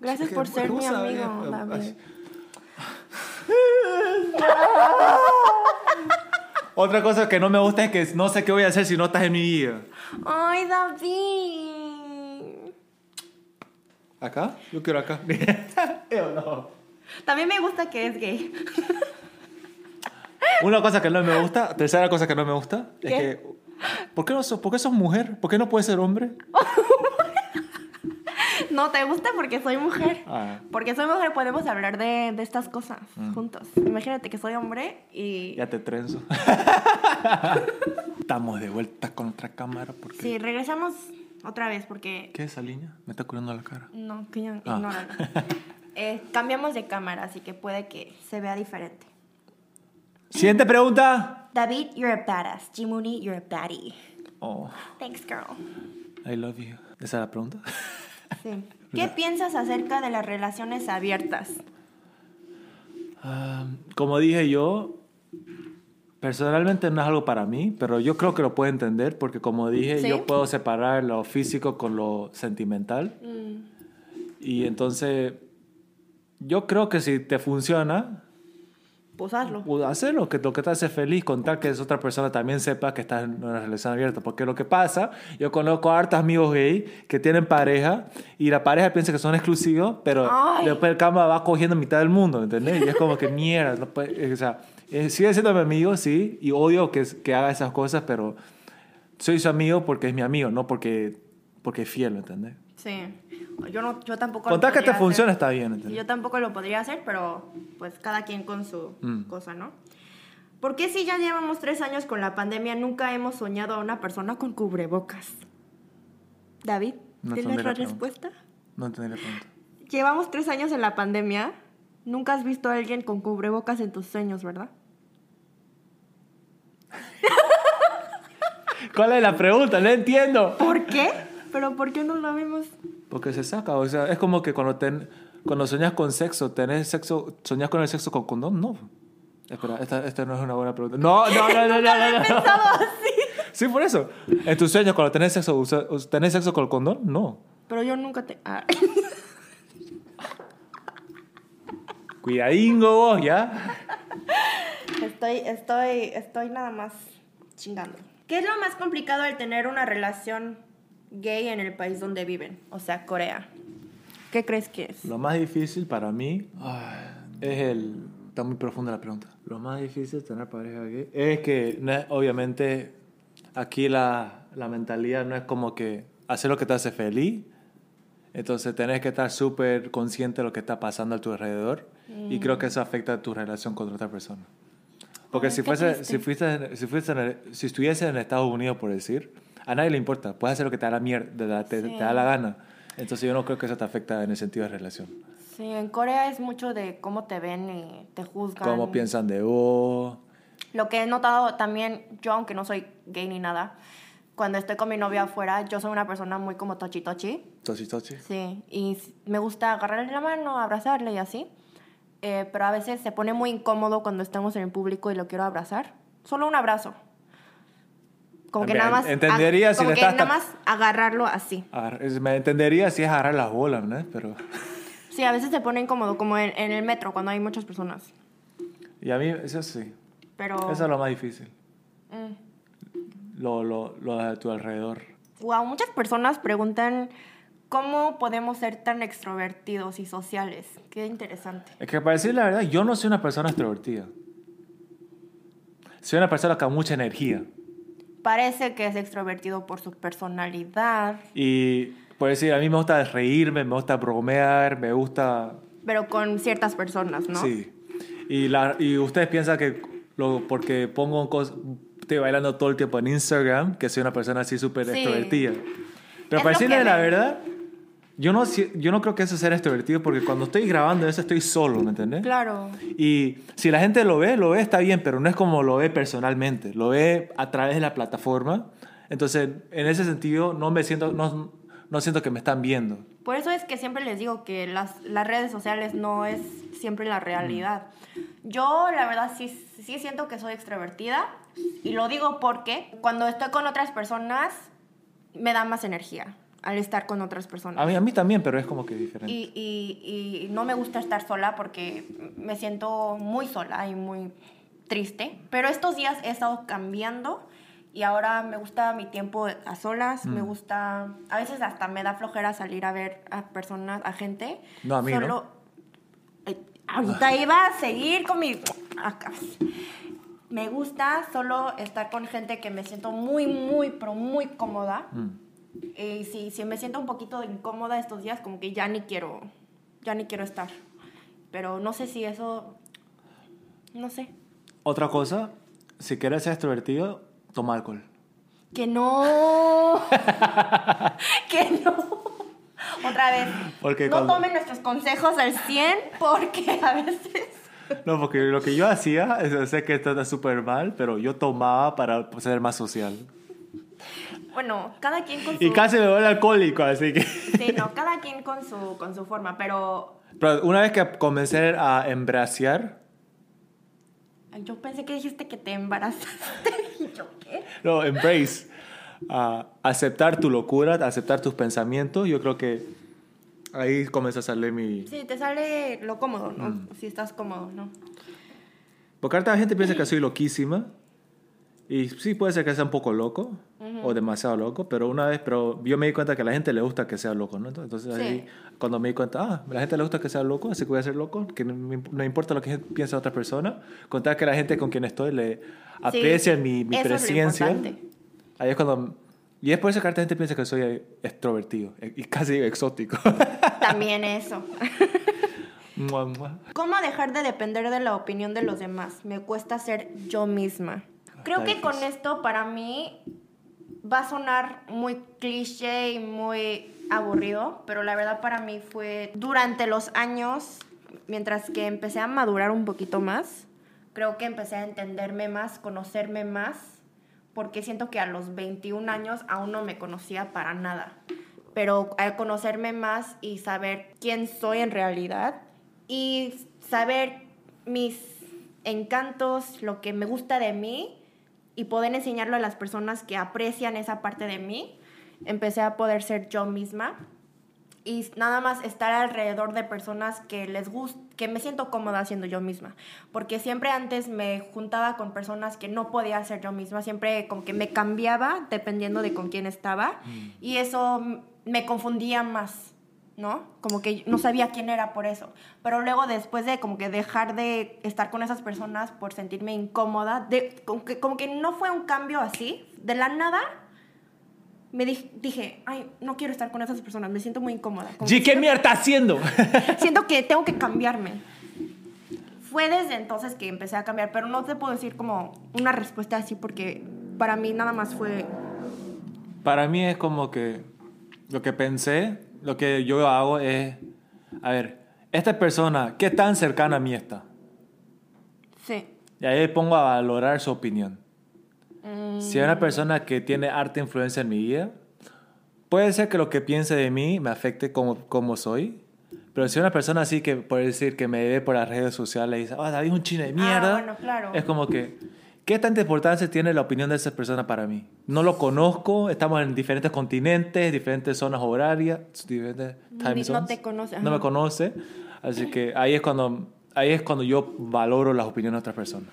Gracias Es que, por ser ¿cómo mi amigo, Ay. David. Otra cosa que no me gusta es que no sé qué voy a hacer si no estás en mi vida. Ay, David. ¿Acá? Yo quiero acá. Yo no. También me gusta que es gay. Una cosa que no me gusta, tercera cosa que no me gusta, es que... ¿por qué, no sos, ¿Por qué sos mujer? ¿Por qué no puedes ser hombre? No, te gusta porque soy mujer. Ah, Porque soy mujer podemos hablar de, de estas cosas juntos. Imagínate que soy hombre y... ya te trenzo. Estamos de vuelta con otra cámara porque... Sí, regresamos otra vez porque... ¿Qué es esa línea? Me está curando la cara. No, que ya, Ah. ignóralo. Eh, cambiamos de cámara, así que puede que se vea diferente. Siguiente pregunta. David, you're a badass. Jimuni, you're a baddie. Oh, Thanks, girl. I love you. ¿Esa es la pregunta? Sí. ¿Qué piensas acerca de las relaciones abiertas? Ah, como dije yo, personalmente no es algo para mí, pero yo creo que lo puedo entender porque como dije, ¿Sí? yo puedo separar lo físico con lo sentimental. Mm, Y entonces, yo creo que si te funciona, pues hazlo. O hacer lo que, lo que te hace feliz, contar que esa otra persona también sepa que estás en una relación abierta. Porque lo que pasa, yo conozco a hartos amigos gay que tienen pareja y la pareja piensa que son exclusivos, pero Ay. después el cama va cogiendo mitad del mundo, ¿entendés? Y es como que mierda. No puede- o sea, eh, sigue siendo mi amigo, sí, y odio que, que haga esas cosas, pero soy su amigo porque es mi amigo, no porque, porque es fiel, ¿entendés? Sí. Yo, no, yo tampoco lo Contar que te podría hacer. funciona está bien, ¿entendés? Yo tampoco lo podría hacer, pero pues cada quien con su Mm. cosa, ¿no? ¿Por qué si ya llevamos tres años con la pandemia nunca hemos soñado a una persona con cubrebocas? David, No ¿tienes la pregunta. respuesta? No entendí la pregunta. Llevamos tres años en la pandemia. Nunca has visto a alguien con cubrebocas en tus sueños, ¿verdad? ¿Cuál es la pregunta? No entiendo. ¿Por qué? ¿Pero por qué no lo vemos? Porque se saca, o sea, es como que cuando, ten, cuando soñas con sexo, ¿tenés sexo, soñas con el sexo con condón? No. Espera, esta, esta no es una buena pregunta. No, no, no, no, no, no, no. Pensado así. Sí, por eso. En tus sueños, cuando tenés sexo, ¿tenés sexo con el condón? No. Pero yo nunca te... ah. Cuidadingo vos, ¿ya? Estoy, estoy, estoy nada más chingando. ¿Qué es lo más complicado al tener una relación gay en el país donde viven? O sea, Corea. ¿Qué crees que es? Lo más difícil para mí es el... Está muy profunda la pregunta. Lo más difícil de tener pareja gay es que, obviamente, aquí la, la mentalidad no es como que hacer lo que te hace feliz. Entonces tenés que estar súper consciente de lo que está pasando a tu alrededor. Y creo que eso afecta a tu relación con otra persona. Porque Ay, si, fuese, si, fuiste, si, fuiste si estuviese en Estados Unidos, por decir, a nadie le importa. Puedes hacer lo que te da la mierda, te, Sí. te da la gana. Entonces yo no creo que eso te afecta en el sentido de relación. Sí, en Corea es mucho de cómo te ven y te juzgan. Cómo piensan de vos. Lo que he notado también, yo aunque no soy gay ni nada, cuando estoy con mi novia afuera, yo soy una persona muy como tochi tochi. Tochi, tochi. Sí, y me gusta agarrarle la mano, abrazarle y así. Eh, pero a veces se pone muy incómodo cuando estamos en el público y lo quiero abrazar. Solo un abrazo. Como que nada más. entendería si como le que estás nada más agarrarlo así. Me entendería si es agarrar las bolas, ¿no? Pero... Sí, a veces se pone incómodo, como en, en el metro, cuando hay muchas personas. Y a mí, eso sí. Pero. Eso es lo más difícil. Mm. Lo, lo, lo de tu alrededor. Wow, muchas personas preguntan cómo podemos ser tan extrovertidos y sociales. Qué interesante. Es que para decir la verdad, yo no soy una persona extrovertida. Soy una persona con mucha energía. Parece que es extrovertido por su personalidad, Y por decir, a mí me gusta reírme, me gusta bromear, me gusta... pero con ciertas personas, ¿no? Sí. Y, la, y ustedes piensan que lo, porque pongo cosas... Estoy bailando todo el tiempo en Instagram, que soy una persona así súper Sí. extrovertida. Pero Es para decirle la verdad, yo no, yo no creo que eso sea extrovertido porque cuando estoy grabando eso estoy solo, ¿me entiendes? Claro. Y si la gente lo ve, lo ve, está bien, pero no es como lo ve personalmente, lo ve a través de la plataforma. Entonces, en ese sentido, no me siento, no, no siento que me están viendo. Por eso es que siempre les digo que las, las redes sociales no es siempre la realidad. Yo, la verdad, sí, sí siento que soy extrovertida. Y lo digo porque cuando estoy con otras personas, me da más energía al estar con otras personas. A mí, a mí también, pero es como que diferente. Y, y, y no me gusta estar sola porque me siento muy sola y muy triste. Pero estos días he estado cambiando y ahora me gusta mi tiempo a solas. Mm. Me gusta. A veces hasta me da flojera salir a ver a personas, a gente. No, a mí no. Solo. Eh, ahorita iba a seguir con mi. acá. Me gusta solo estar con gente que me siento muy, muy, pero muy cómoda. Mm. Y si, si me siento un poquito incómoda estos días, como que ya ni quiero, ya ni quiero estar. Pero no sé si eso, no sé. Otra cosa, si quieres ser extrovertido, toma alcohol. Que no, que no. Otra vez, Porque no cuando- tomen nuestros consejos al 100 porque a veces... No, porque lo que yo hacía, es- sé que esto está súper mal, pero yo tomaba para ser más social. Bueno, cada quien con su... Y casi me vuelvo alcohólico, así que... Sí, no, cada quien con su, con su forma, pero Pero una vez que comencé a embraciar, yo pensé que dijiste que te embarazaste. ¿Y yo qué? no, embrace, a aceptar tu locura, aceptar tus pensamientos, yo creo que ahí comienza a salir mi... Sí, te sale lo cómodo, ¿no? Mm. Si estás cómodo, ¿no? Porque ahorita la gente piensa que soy loquísima. Y sí, puede ser que sea un poco loco o demasiado loco, pero una vez, pero yo me di cuenta que a la gente le gusta que sea loco, ¿no? Entonces Sí. ahí, cuando me di cuenta, ah, a la gente le gusta que sea loco, así que voy a ser loco, que no, no importa lo que piensa otra persona, contar que la gente con quien estoy le aprecia mi, mi eso es presencia. importante. ahí es cuando... Y es por eso que la gente piensa que soy extrovertido e- y casi exótico. También eso. ¿Cómo dejar de depender de la opinión de los demás? Me cuesta ser yo misma. Creo que con esto para mí va a sonar muy cliché y muy aburrido, pero la verdad para mí fue durante los años, mientras que empecé a madurar un poquito más, creo que empecé a entenderme más, conocerme más, porque siento que a los 21 años aún no me conocía para nada. Pero al conocerme más y saber quién soy en realidad y saber mis encantos, lo que me gusta de mí y poder enseñarlo a las personas que aprecian esa parte de mí, empecé a poder ser yo misma y nada más estar alrededor de personas que les gusta, que me siento cómoda siendo yo misma, porque siempre antes me juntaba con personas que no podía ser yo misma, siempre como que me cambiaba dependiendo de con quién estaba y eso me confundía más. ¿No? Como que no sabía quién era por eso. Pero luego después de como que dejar de estar con esas personas por sentirme incómoda, de, como, que, como que no fue un cambio así, de la nada, me dij- dije, ay, no quiero estar con esas personas, me siento muy incómoda. Como que ¿qué mierda está haciendo? siento que tengo que cambiarme. Fue desde entonces que empecé a cambiar, pero no te puedo decir como una respuesta así porque para mí nada más fue... Para mí es como que lo que pensé, lo que yo hago es, a ver, esta persona, ¿qué tan cercana a mí está? Sí. Y ahí pongo a valorar su opinión. Mm, Si hay una persona que tiene harta influencia en mi vida, puede ser que lo que piense de mí me afecte como, como soy. Pero si una persona así que, por decir, que me ve por las redes sociales y dice, ah, David es un chino de mierda, bueno, claro. es como que, ¿qué tanta importancia tiene la opinión de esa persona para mí? No lo conozco, estamos en diferentes continentes, diferentes zonas horarias, diferentes time no zones. te conoce, No me ajá. conoce, así que ahí es cuando, ahí es cuando yo valoro las opiniones de otras personas.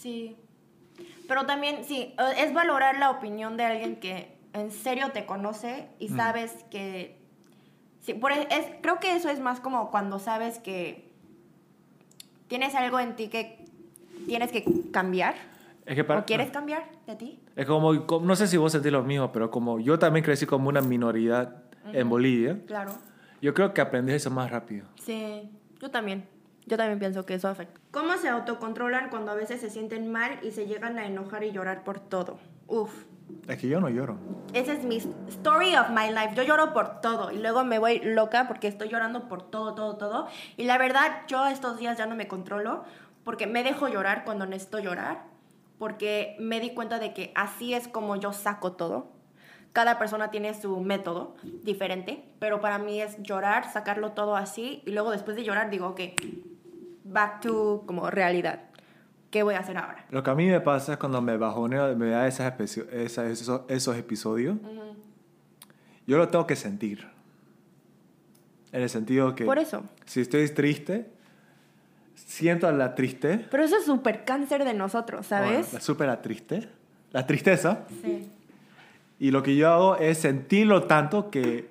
Sí. Pero también, sí, es valorar la opinión de alguien que en serio te conoce y sabes que... Sí, por, e- es, creo que eso es más como cuando sabes que tienes algo en ti que tienes que cambiar. Es que para, ¿O quieres cambiar de ti? Es como, como- no sé si vos sentís lo mismo, pero como yo también crecí como una minoridad en Bolivia, Claro. yo creo que aprendí eso más rápido. Sí, yo también. Yo también pienso que eso afecta. ¿Cómo se autocontrolan cuando a veces se sienten mal y se llegan a enojar y llorar por todo? Uf. Es que yo no lloro. Esa es mi story of my life. Yo lloro por todo y luego me voy loca porque estoy llorando por todo, todo, todo. Y la verdad, yo estos días ya no me controlo porque me dejo llorar cuando necesito llorar. Porque me di cuenta de que así es como yo saco todo. Cada persona tiene su método diferente, pero para mí es llorar, sacarlo todo así y luego después de llorar digo, ok, back to como realidad. ¿Qué voy a hacer ahora? Lo que a mí me pasa es cuando me bajoneo, me da esas esas- esos, esos episodios, yo lo tengo que sentir. En el sentido que Por eso. si estoy triste, siento a la triste. Pero eso es súper cáncer de nosotros, ¿sabes? Bueno, la súper triste. La tristeza. Sí. Y lo que yo hago es sentirlo tanto que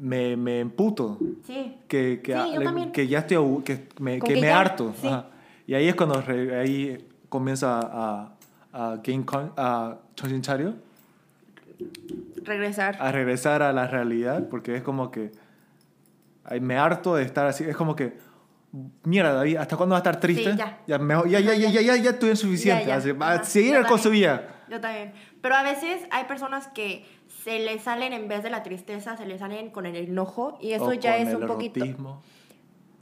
me, me emputo. Sí. Que, que, sí, le, que ya estoy, que me, que me ya, harto. Sí. Y ahí es cuando re, ahí comienza a, a, gain con, a Regresar. A regresar a la realidad, porque es como que me harto de estar así. Es como que mierda David hasta cuándo va a estar triste Sí, ya. mejor- ya, ya, ya, ya, ya, ya estoy suficiente Ya, ya. Así, a seguir Yo con su también. vida Yo también. Pero a veces hay personas que se les salen en vez de la tristeza, se les salen con el enojo y eso O ya con es el un poquito. erotismo.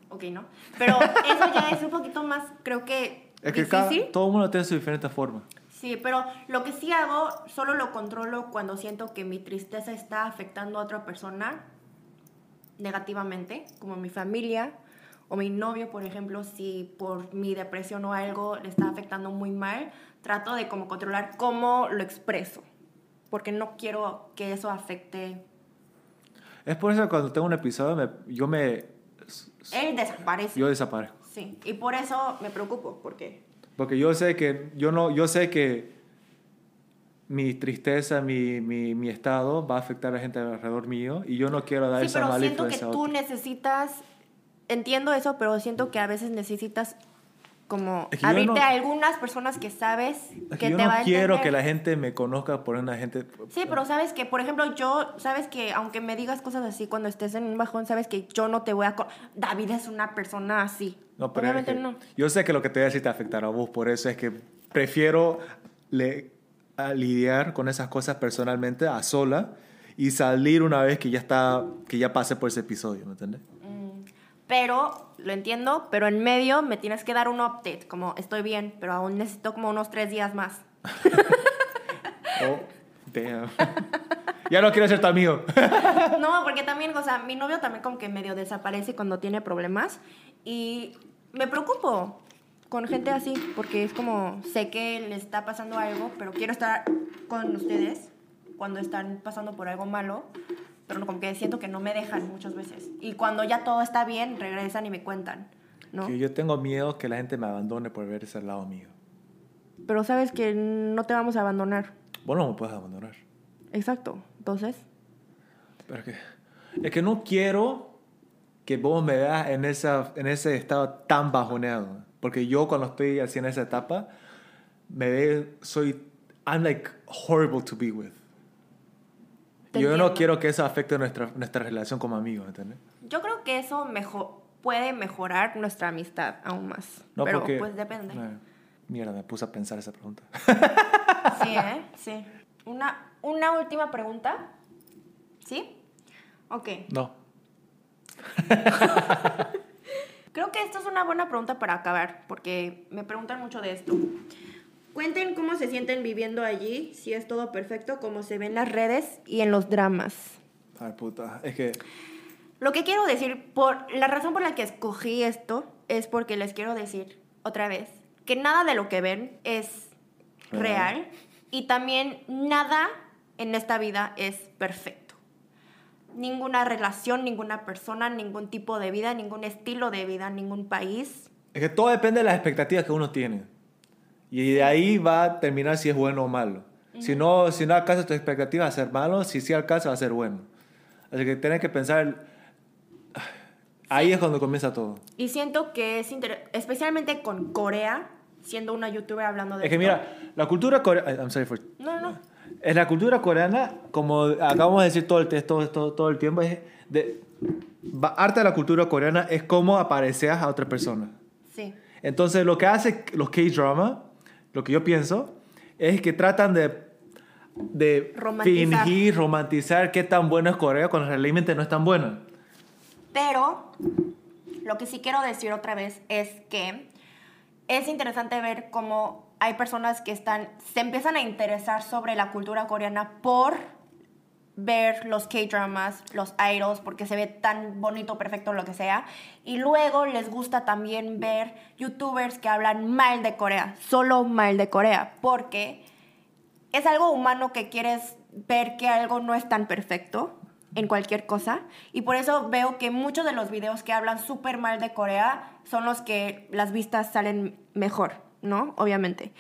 Ok, ¿no? Pero eso ya es un poquito más, creo que, es que cada- todo el mundo tiene su diferente forma Sí, pero lo que sí hago, solo lo controlo cuando siento que mi tristeza está afectando a otra persona negativamente, como mi familia o mi novio, por ejemplo, si por mi depresión o algo le está afectando muy mal, trato de como controlar cómo lo expreso, porque no quiero que eso afecte. es por eso que cuando tengo un episodio me- yo me Él desaparece. yo desaparezco Sí, y por eso me preocupo, porque Porque yo sé que, yo no, yo sé que mi tristeza, mi, mi, mi estado va a afectar a la gente alrededor mío y yo no quiero dar Sí, esa pero mala siento que influencia a tú necesitas, entiendo eso, pero siento que a veces necesitas como Es que yo abrirte no- a algunas personas que sabes Es que que yo te no va a quiero entender. que la gente me conozca por una gente... Sí, pero sabes que, por ejemplo, yo, sabes que aunque me digas cosas así cuando estés en un bajón, sabes que yo no te voy a... David es una persona así. No, pero es Obviamente que no. Yo sé que lo que te voy a decir te afectará a vos, por eso es que prefiero le- a lidiar con esas cosas personalmente a sola y salir una vez que ya está que ya pasé por ese episodio, ¿me entiendes? Pero, lo entiendo, pero en medio me tienes que dar un update, como estoy bien, pero aún necesito como unos tres días más. Oh, damn. ya no quiero ser tu amigo. No, porque también, o sea, mi novio también como que medio desaparece cuando tiene problemas y me preocupo con gente así, porque es como, sé que le está pasando algo, pero quiero estar con ustedes cuando están pasando por algo malo, pero como que siento que no me dejan muchas veces. Y cuando ya todo está bien, regresan y me cuentan, ¿no? Que yo tengo miedo que la gente me abandone por ver ese lado mío. Pero sabes que no te vamos a abandonar. Vos no me puedes abandonar. Exacto. Entonces, Pero es que, es que no quiero que vos me veas en, esa, en ese estado tan bajoneado. Porque yo cuando estoy así en esa etapa, me ve, soy, I'm like horrible to be with. Te yo entiendo. no quiero que eso afecte nuestra, nuestra relación como amigos, ¿entiendes? yo creo que eso mejor, puede mejorar nuestra amistad aún más. No pero porque... pues depende. Eh, mierda, me puse a pensar esa pregunta. Sí, ¿eh? Sí. Una, una última pregunta. ¿Sí? Ok. no. Creo que esto es una buena pregunta para acabar, porque me preguntan mucho de esto. Cuenten cómo se sienten viviendo allí, si es todo perfecto, como se ve en las redes y en los dramas. Ay, puta. Es que... Lo que quiero decir, por la razón por la que escogí esto, es porque les quiero decir otra vez que nada de lo que ven es Real. real y también nada en esta vida es perfecto. Ninguna relación, ninguna persona, ningún tipo de vida, ningún estilo de vida, ningún país. Es que todo depende de las expectativas que uno tiene. Y de ahí va a terminar si es bueno o malo. Si no, si no alcanza tus expectativas, va a ser malo. Si sí alcanza, va a ser bueno. Así que tienes que pensar... Ahí es cuando comienza todo. Y siento que es especialmente con Corea, siendo una youtuber hablando de Es que mira, la cultura coreana... I'm sorry for... No, no. En la cultura coreana, como acabamos de decir todo el, todo, todo, todo el tiempo, es de, arte de la cultura coreana es cómo apareces a otra persona. Sí. Entonces, lo que hace los K-drama, lo que yo pienso, es que tratan de, de Romantizar. fingir, romantizar qué tan bueno es Corea cuando realmente no es tan bueno. Pero lo que sí quiero decir otra vez es que es interesante ver cómo hay personas que están se empiezan a interesar sobre la cultura coreana por ver los K-dramas, los idols, porque se ve tan bonito, perfecto, lo que sea. Y luego les gusta también ver youtubers que hablan mal de Corea, solo mal de Corea, porque es algo humano que quieres ver que algo no es tan perfecto en cualquier cosa. Y por eso veo que muchos de los videos que hablan súper mal de Corea son los que las vistas salen mejor, ¿no? Obviamente.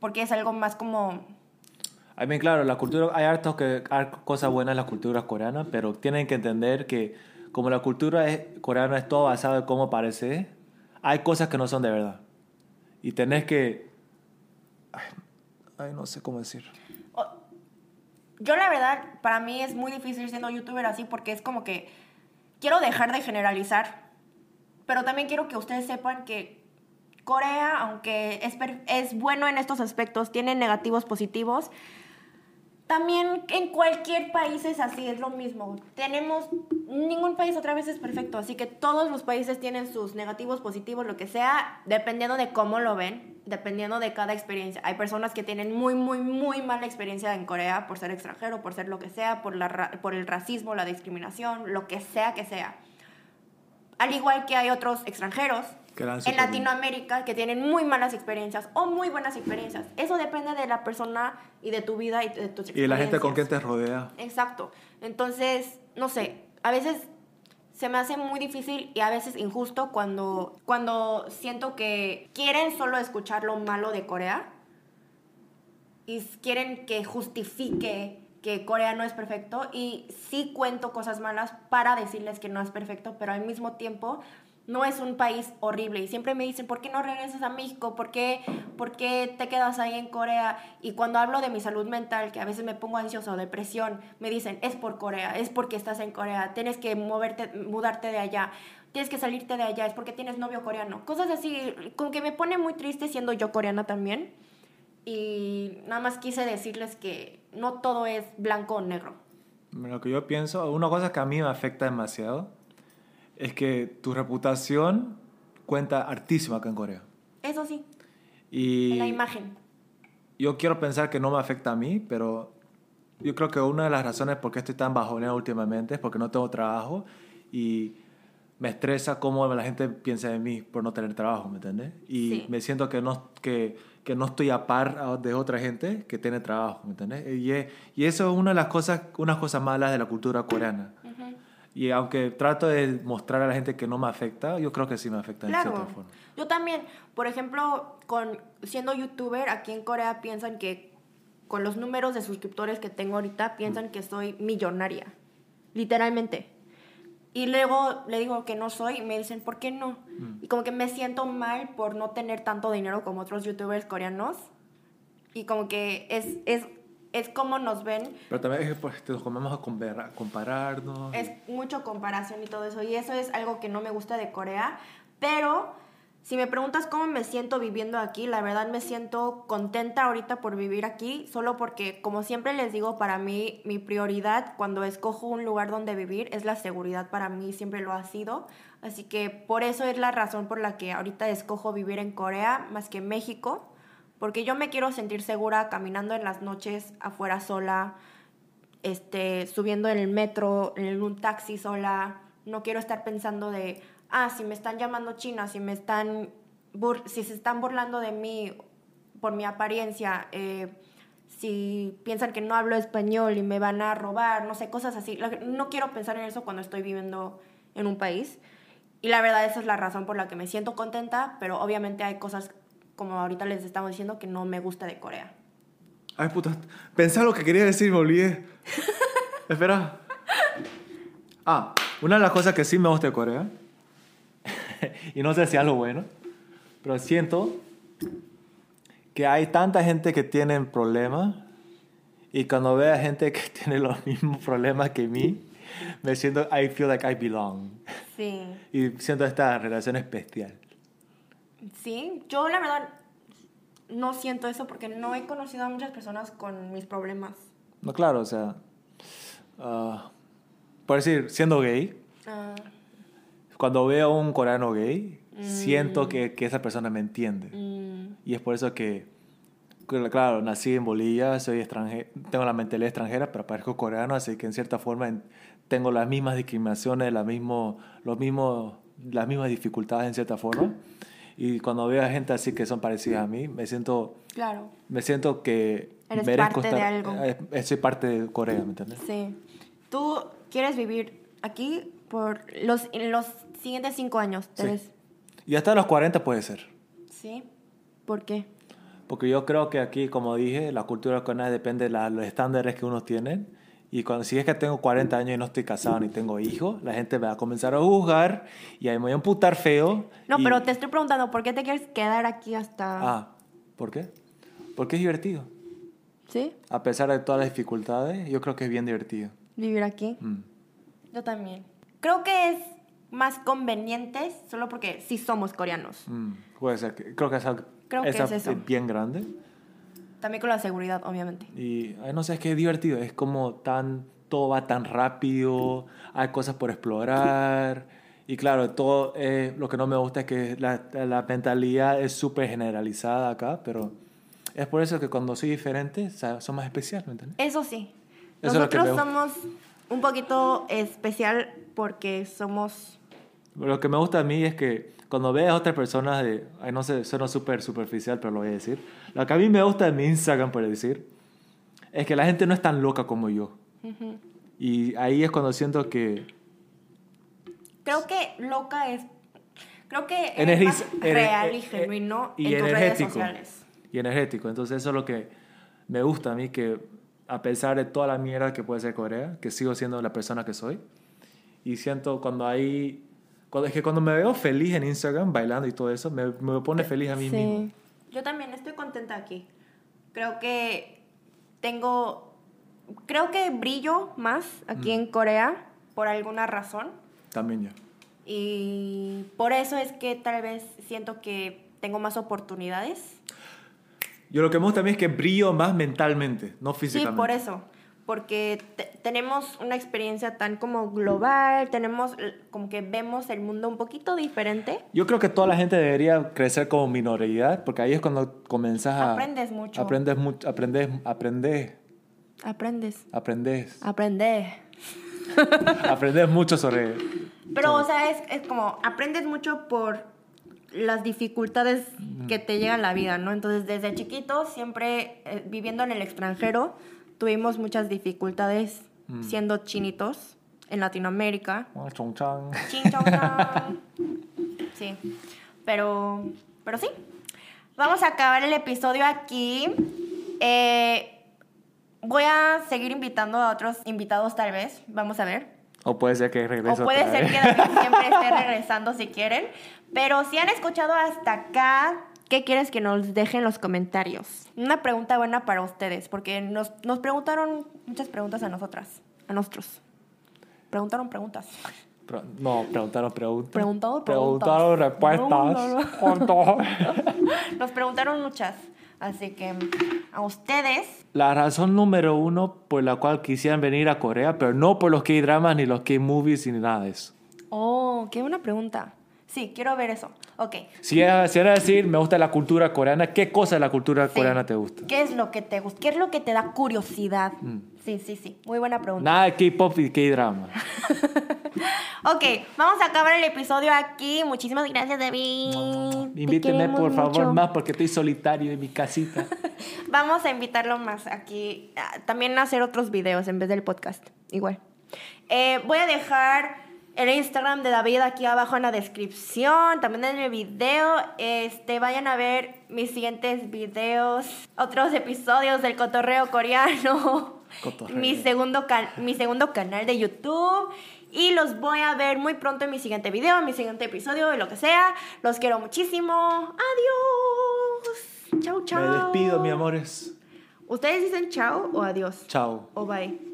Porque es algo más como... I mean, claro, la cultura, hay hartos que hay cosas buenas en la cultura coreana, pero tienen que entender que como la cultura es, coreana es todo basado en cómo parece, hay cosas que no son de verdad. Y tenés que... Ay, ay, no sé cómo decir. Yo la verdad, para mí es muy difícil siendo youtuber así porque es como que quiero dejar de generalizar, pero también quiero que ustedes sepan que Corea, aunque es, es bueno en estos aspectos, tiene negativos positivos. También en cualquier país es así, es lo mismo. Tenemos, ningún país otra vez es perfecto, así que todos los países tienen sus negativos, positivos, lo que sea, dependiendo de cómo lo ven, dependiendo de cada experiencia. Hay personas que tienen muy, muy, muy mala experiencia en Corea por ser extranjero, por ser lo que sea, por, la, por el racismo, la discriminación, lo que sea que sea. Al igual que hay otros extranjeros en. Latinoamérica que tienen muy malas experiencias o muy buenas experiencias. Eso depende de la persona y de tu vida y de tus experiencias. Y la gente con quien te rodea. Exacto. Entonces, no sé, a veces se me hace muy difícil y a veces injusto cuando, cuando siento que quieren solo escuchar lo malo de Corea y quieren que justifique que Corea no es perfecto y sí cuento cosas malas para decirles que no es perfecto, pero al mismo tiempo no es un país horrible. Y siempre me dicen, ¿por qué no regresas a México? ¿Por qué, ¿Por qué te quedas ahí en Corea? Y cuando hablo de mi salud mental, que a veces me pongo ansiosa o depresión, me dicen, es por Corea, es porque estás en Corea, tienes que moverte, mudarte de allá, tienes que salirte de allá, es porque tienes novio coreano. Cosas así, como que me pone muy triste siendo yo coreana también. Y nada más quise decirles que no todo es blanco o negro. Lo que yo pienso, una cosa que a mí me afecta demasiado es que tu reputación cuenta hartísimo acá en Corea. Eso sí. Y la imagen. yo quiero pensar que no me afecta a mí, pero yo creo que una de las razones por qué estoy tan bajoneado últimamente es porque no tengo trabajo y me estresa cómo la gente piensa de mí por no tener trabajo, ¿me entiendes? Y Sí. me siento que no, que, que no estoy a par de otra gente que tiene trabajo, ¿me entiendes? Y, y eso es una de las cosas, unas cosas malas de la cultura coreana. Y aunque trato de mostrar a la gente que no me afecta, yo creo que sí me afecta en Claro. cierta forma. Yo también, por ejemplo, con siendo youtuber aquí en Corea piensan que con los números de suscriptores que tengo ahorita piensan que soy millonaria. Literalmente. Y luego le digo que no soy y me dicen, ¿por qué no? Y como que me siento mal por no tener tanto dinero como otros youtubers coreanos. Y como que es, es, es como nos ven Pero también pues, nos comemos a compara- compararnos. es mucho comparación y todo eso. Y eso es algo que no me gusta de Corea. Pero si me preguntas cómo me siento viviendo aquí, la verdad me siento contenta ahorita por vivir aquí. Solo porque, como siempre les digo, para mí mi prioridad cuando escojo un lugar donde vivir es la seguridad. Para mí siempre lo ha sido. Así que por eso es la razón por la que ahorita escojo vivir en Corea más que en México. Porque yo me quiero sentir segura caminando en las noches afuera sola, este, subiendo en el metro, en un taxi sola. No quiero estar pensando de, ah, si me están llamando china, si me están, si se están burlando de mí por mi apariencia, eh, si piensan que no hablo español y me van a robar, no sé, cosas así. No quiero pensar en eso cuando estoy viviendo en un país. Y la verdad esa es la razón por la que me siento contenta, pero obviamente hay cosas, como ahorita les estamos diciendo, que no me gusta de Corea. Ay, puta. Pensaba lo que quería decir, me olvidé. Espera. Ah, una de las cosas que sí me gusta de Corea, y no sé si es algo bueno, pero siento que hay tanta gente que tiene problemas y cuando veo a gente que tiene los mismos problemas que mí, me siento, I feel like I belong. Sí. Y siento esta relación especial. Sí, yo la verdad no siento eso porque no he conocido a muchas personas con mis problemas. No, claro, o sea, ah, por decir, siendo gay, Ah, cuando veo a un coreano gay, siento que, que esa persona me entiende. mm, Y es por eso que, claro, nací en Bolivia, soy extranjero, tengo la mentalidad extranjera, pero parezco coreano, así que en cierta forma en- tengo las mismas discriminaciones, la mismo, los mismos, las mismas dificultades en cierta forma. Y cuando veo a gente así que son parecidas a mí, me siento, claro, me siento que Eres merezco parte de estar, algo. eh, eh, soy parte de Corea, ¿me entiendes? sí. ¿Tú quieres vivir aquí por los, en los siguientes cinco años? ¿te Sí. Y hasta los 40 puede ser. Sí. ¿Por qué? Porque yo creo que aquí, como dije, la cultura coreana depende de la- los estándares que uno tiene. Y cuando, si es que tengo 40 años y no estoy casado ni tengo hijos, la gente me va a comenzar a juzgar y ahí me voy a emputar feo. No, y- pero te estoy preguntando, ¿por qué te quieres quedar aquí hasta...? Ah, ¿por qué? Porque es divertido. ¿Sí? A pesar de todas las dificultades, yo creo que es bien divertido. Vivir aquí. Mm. Yo también. Creo que es más conveniente solo porque sí somos coreanos. Mm, Puede ser. Creo que es, algo- Creo que es eso. bien grande. También con la seguridad, obviamente. Y ay, no sé, es que es divertido. Es como tan. Todo va tan rápido. Hay cosas por explorar. Y claro, todo. eh, lo que no me gusta es que la, la mentalidad es súper generalizada acá. Pero es por eso que cuando soy diferente, son más especiales, ¿me entiendes? Eso sí. Eso es Nosotros me- somos un poquito especial porque somos... Lo que me gusta a mí es que cuando veas a otras personas de. Ay, no sé, suena súper superficial, pero lo voy a decir. Lo que a mí me gusta de mi Instagram, por decir, es que la gente no es tan loca como yo. Ujú. Y ahí es cuando siento que, Creo que loca es. Creo que es Energi- más ener- real eh, y eh, genuino y en tus redes sociales. Y energético. Entonces eso es lo que me gusta a mí, que a pesar de toda la mierda que puede ser Corea, que sigo siendo la persona que soy. Y siento cuando hay... Cuando, es que cuando me veo feliz en Instagram, bailando y todo eso, me, me pone feliz a mí mismo. Yo también estoy contenta aquí. Creo que tengo. Creo que brillo más aquí Mm. en Corea por alguna razón. También yo. Y por eso es que tal vez siento que tengo más oportunidades. Yo lo que me gusta mí es que brillo más mentalmente, no Sí, físicamente. por eso. Porque te- tenemos una experiencia tan como global, tenemos eh, como que vemos el mundo un poquito diferente. Yo creo que toda la gente debería crecer como minoridad, porque ahí es cuando comenzas a... Aprendes mucho. Aprendes mucho, aprendes, aprendes, Aprendes. aprendes, Aprendes. aprendes mucho sobre... Pero, o sea, es, es como, aprendes mucho por las dificultades que te llegan a la vida, ¿no? Entonces, desde chiquitos, siempre eh, viviendo en el extranjero, tuvimos muchas dificultades siendo chinitos en Latinoamérica. Ah, chong chang. Chin, chong, chong. Sí, pero, pero sí. Vamos a acabar el episodio aquí. Eh, voy a seguir invitando a otros invitados tal vez. Vamos a ver. O puede ser que regrese O puede otra ser vez. que siempre esté regresando si quieren. Pero si han escuchado hasta acá, ¿qué quieres que nos dejen en los comentarios? Una pregunta buena para ustedes, porque nos, nos preguntaron muchas preguntas a nosotras, a nosotros. Preguntaron preguntas. Pro- No, preguntaron preguntas. Preguntado Preguntaron respuestas. Juntos. Nos preguntaron muchas. Así que a ustedes, La razón número uno por la cual quisieran venir a Corea, pero no por los K-dramas ni los K-movies ni nada de eso. oh, qué buena pregunta. Sí, quiero ver eso. Ok. Si era, si era decir, me gusta la cultura coreana, ¿qué cosa de la cultura Sí. coreana te gusta? ¿Qué es lo que te gusta? ¿Qué es lo que te da curiosidad? Sí, sí, sí. Muy buena pregunta. Nada de K-pop y K-drama. Ok, vamos a acabar el episodio aquí. Muchísimas gracias, David. Queremos por favor más porque estoy solitario en mi casita. Vamos a invitarlo más aquí. También a hacer otros videos en vez del podcast. Igual. Eh, voy a dejar el Instagram de David aquí abajo en la descripción. También en el video. Este, vayan a ver mis siguientes videos. Otros episodios del cotorreo coreano. Cotorreo. Mi segundo, mi segundo canal de YouTube. Y los voy a ver muy pronto en mi siguiente video, en mi siguiente episodio, de lo que sea. Los quiero muchísimo. Adiós. Chau, chau. Me despido, mi amores. ¿Ustedes dicen chao o adiós? Chao. O bye.